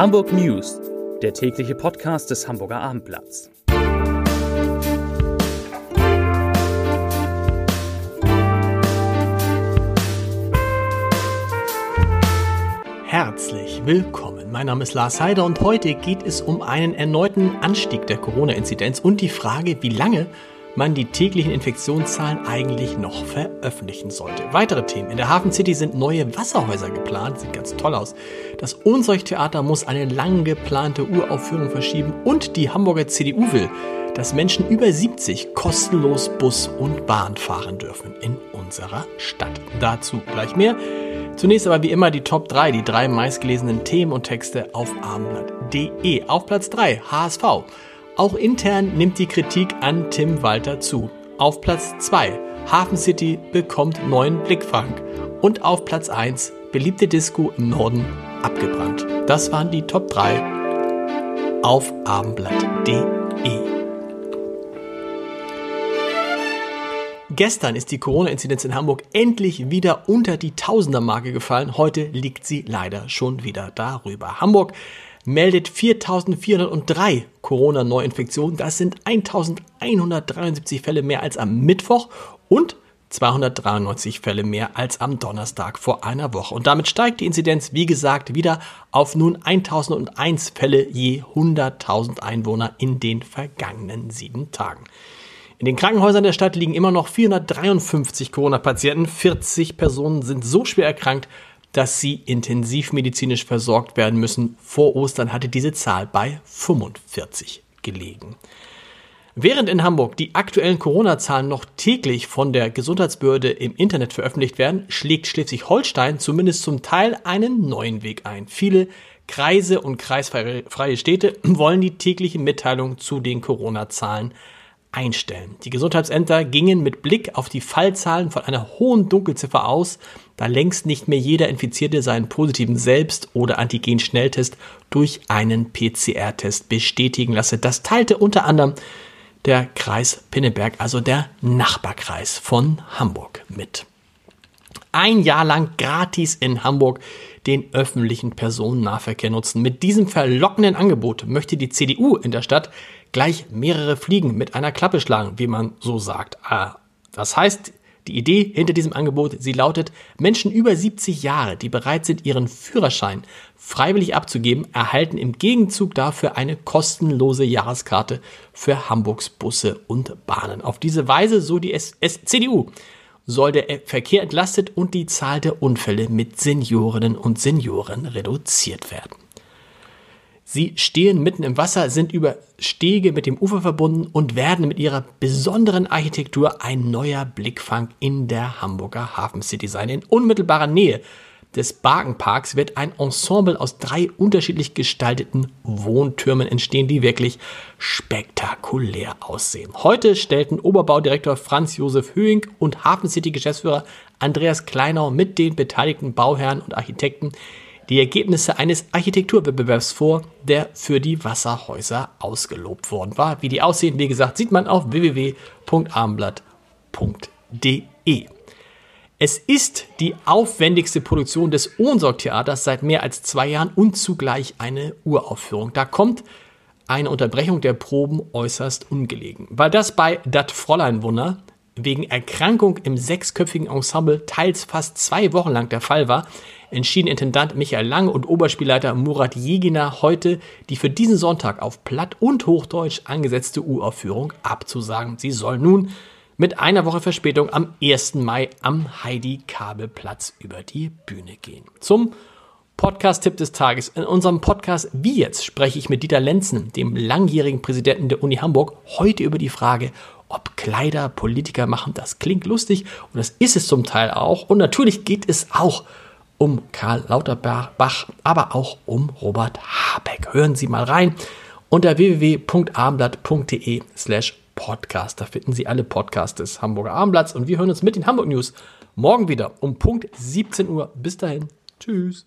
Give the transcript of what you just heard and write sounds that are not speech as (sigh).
Hamburg News, der tägliche Podcast des Hamburger Abendblatts. Herzlich willkommen. Mein Name ist Lars Heider und heute geht es um einen erneuten Anstieg der Corona-Inzidenz und die Frage, wie lange man die täglichen Infektionszahlen eigentlich noch veröffentlichen sollte. Weitere Themen. In der Hafen City sind neue Wasserhäuser geplant, sieht ganz toll aus. Das Unzeugtheater muss eine lang geplante Uraufführung verschieben und die Hamburger CDU will, dass Menschen über 70 kostenlos Bus und Bahn fahren dürfen in unserer Stadt. Dazu gleich mehr. Zunächst aber wie immer die Top 3, die drei meistgelesenen Themen und Texte auf abendblatt.de. Auf Platz 3 HSV. Auch intern nimmt die Kritik an Tim Walter zu. Auf Platz 2 Hafen City bekommt neuen Blickfang. Und auf Platz 1 beliebte Disco im Norden abgebrannt. Das waren die Top 3 auf abendblatt.de. Gestern ist die Corona-Inzidenz in Hamburg endlich wieder unter die Tausender-Marke gefallen. Heute liegt sie leider schon wieder darüber. Hamburg meldet 4.403 Corona-Neuinfektionen. Das sind 1.173 Fälle mehr als am Mittwoch und 293 Fälle mehr als am Donnerstag vor einer Woche. Und damit steigt die Inzidenz, wie gesagt, wieder auf nun 1001 Fälle je 100.000 Einwohner in den vergangenen sieben Tagen. In den Krankenhäusern der Stadt liegen immer noch 453 Corona-Patienten. 40 Personen sind so schwer erkrankt, dass sie intensivmedizinisch versorgt werden müssen. Vor Ostern hatte diese Zahl bei 45 gelegen. Während in Hamburg die aktuellen Corona-Zahlen noch täglich von der Gesundheitsbehörde im Internet veröffentlicht werden, schlägt Schleswig-Holstein zumindest zum Teil einen neuen Weg ein. Viele Kreise und kreisfreie Städte (clears throat) wollen die tägliche Mitteilung zu den Corona-Zahlen einstellen. Die Gesundheitsämter gingen mit Blick auf die Fallzahlen von einer hohen Dunkelziffer aus, da längst nicht mehr jeder Infizierte seinen positiven Selbst- oder Antigen-Schnelltest durch einen PCR-Test bestätigen lasse. Das teilte unter anderem der Kreis Pinneberg, also der Nachbarkreis von Hamburg mit. Ein Jahr lang gratis in Hamburg den öffentlichen Personennahverkehr nutzen. Mit diesem verlockenden Angebot möchte die CDU in der Stadt gleich mehrere Fliegen mit einer Klappe schlagen, wie man so sagt. Ah, das heißt, die Idee hinter diesem Angebot, sie lautet, Menschen über 70 Jahre, die bereit sind, ihren Führerschein freiwillig abzugeben, erhalten im Gegenzug dafür eine kostenlose Jahreskarte für Hamburgs Busse und Bahnen. Auf diese Weise, so die S S CDU, soll der Verkehr entlastet und die Zahl der Unfälle mit Seniorinnen und Senioren reduziert werden. Sie stehen mitten im Wasser, sind über Stege mit dem Ufer verbunden und werden mit ihrer besonderen Architektur ein neuer Blickfang in der Hamburger Hafen City sein. In unmittelbarer Nähe des Barkenparks wird ein Ensemble aus drei unterschiedlich gestalteten Wohntürmen entstehen, die wirklich spektakulär aussehen. Heute stellten Oberbaudirektor Franz Josef Höhing und Hafen City Geschäftsführer Andreas Kleinau mit den beteiligten Bauherren und Architekten die Ergebnisse eines Architekturwettbewerbs vor, der für die Wasserhäuser ausgelobt worden war. Wie die aussehen, wie gesagt, sieht man auf www.armblatt.de. Es ist die aufwendigste Produktion des Ohnsorg-Theaters seit mehr als zwei Jahren und zugleich eine Uraufführung. Da kommt eine Unterbrechung der Proben äußerst ungelegen. Weil das bei Dat Fräulein Wunder wegen Erkrankung im sechsköpfigen Ensemble teils fast zwei Wochen lang der Fall war, entschieden Intendant Michael Lange und Oberspielleiter Murat Jegina heute die für diesen Sonntag auf Platt und Hochdeutsch angesetzte Uraufführung abzusagen. Sie soll nun mit einer Woche Verspätung am 1. Mai am Heidi-Kabelplatz über die Bühne gehen. Zum Podcast-Tipp des Tages. In unserem Podcast Wie jetzt spreche ich mit Dieter Lenzen, dem langjährigen Präsidenten der Uni Hamburg, heute über die Frage, ob Kleider Politiker machen. Das klingt lustig und das ist es zum Teil auch. Und natürlich geht es auch um Karl Lauterbach, aber auch um Robert Habeck. Hören Sie mal rein unter www.abendblatt.de slash podcast. Da finden Sie alle Podcasts des Hamburger Abendblatts und wir hören uns mit den Hamburg News morgen wieder um Punkt 17 Uhr. Bis dahin. Tschüss.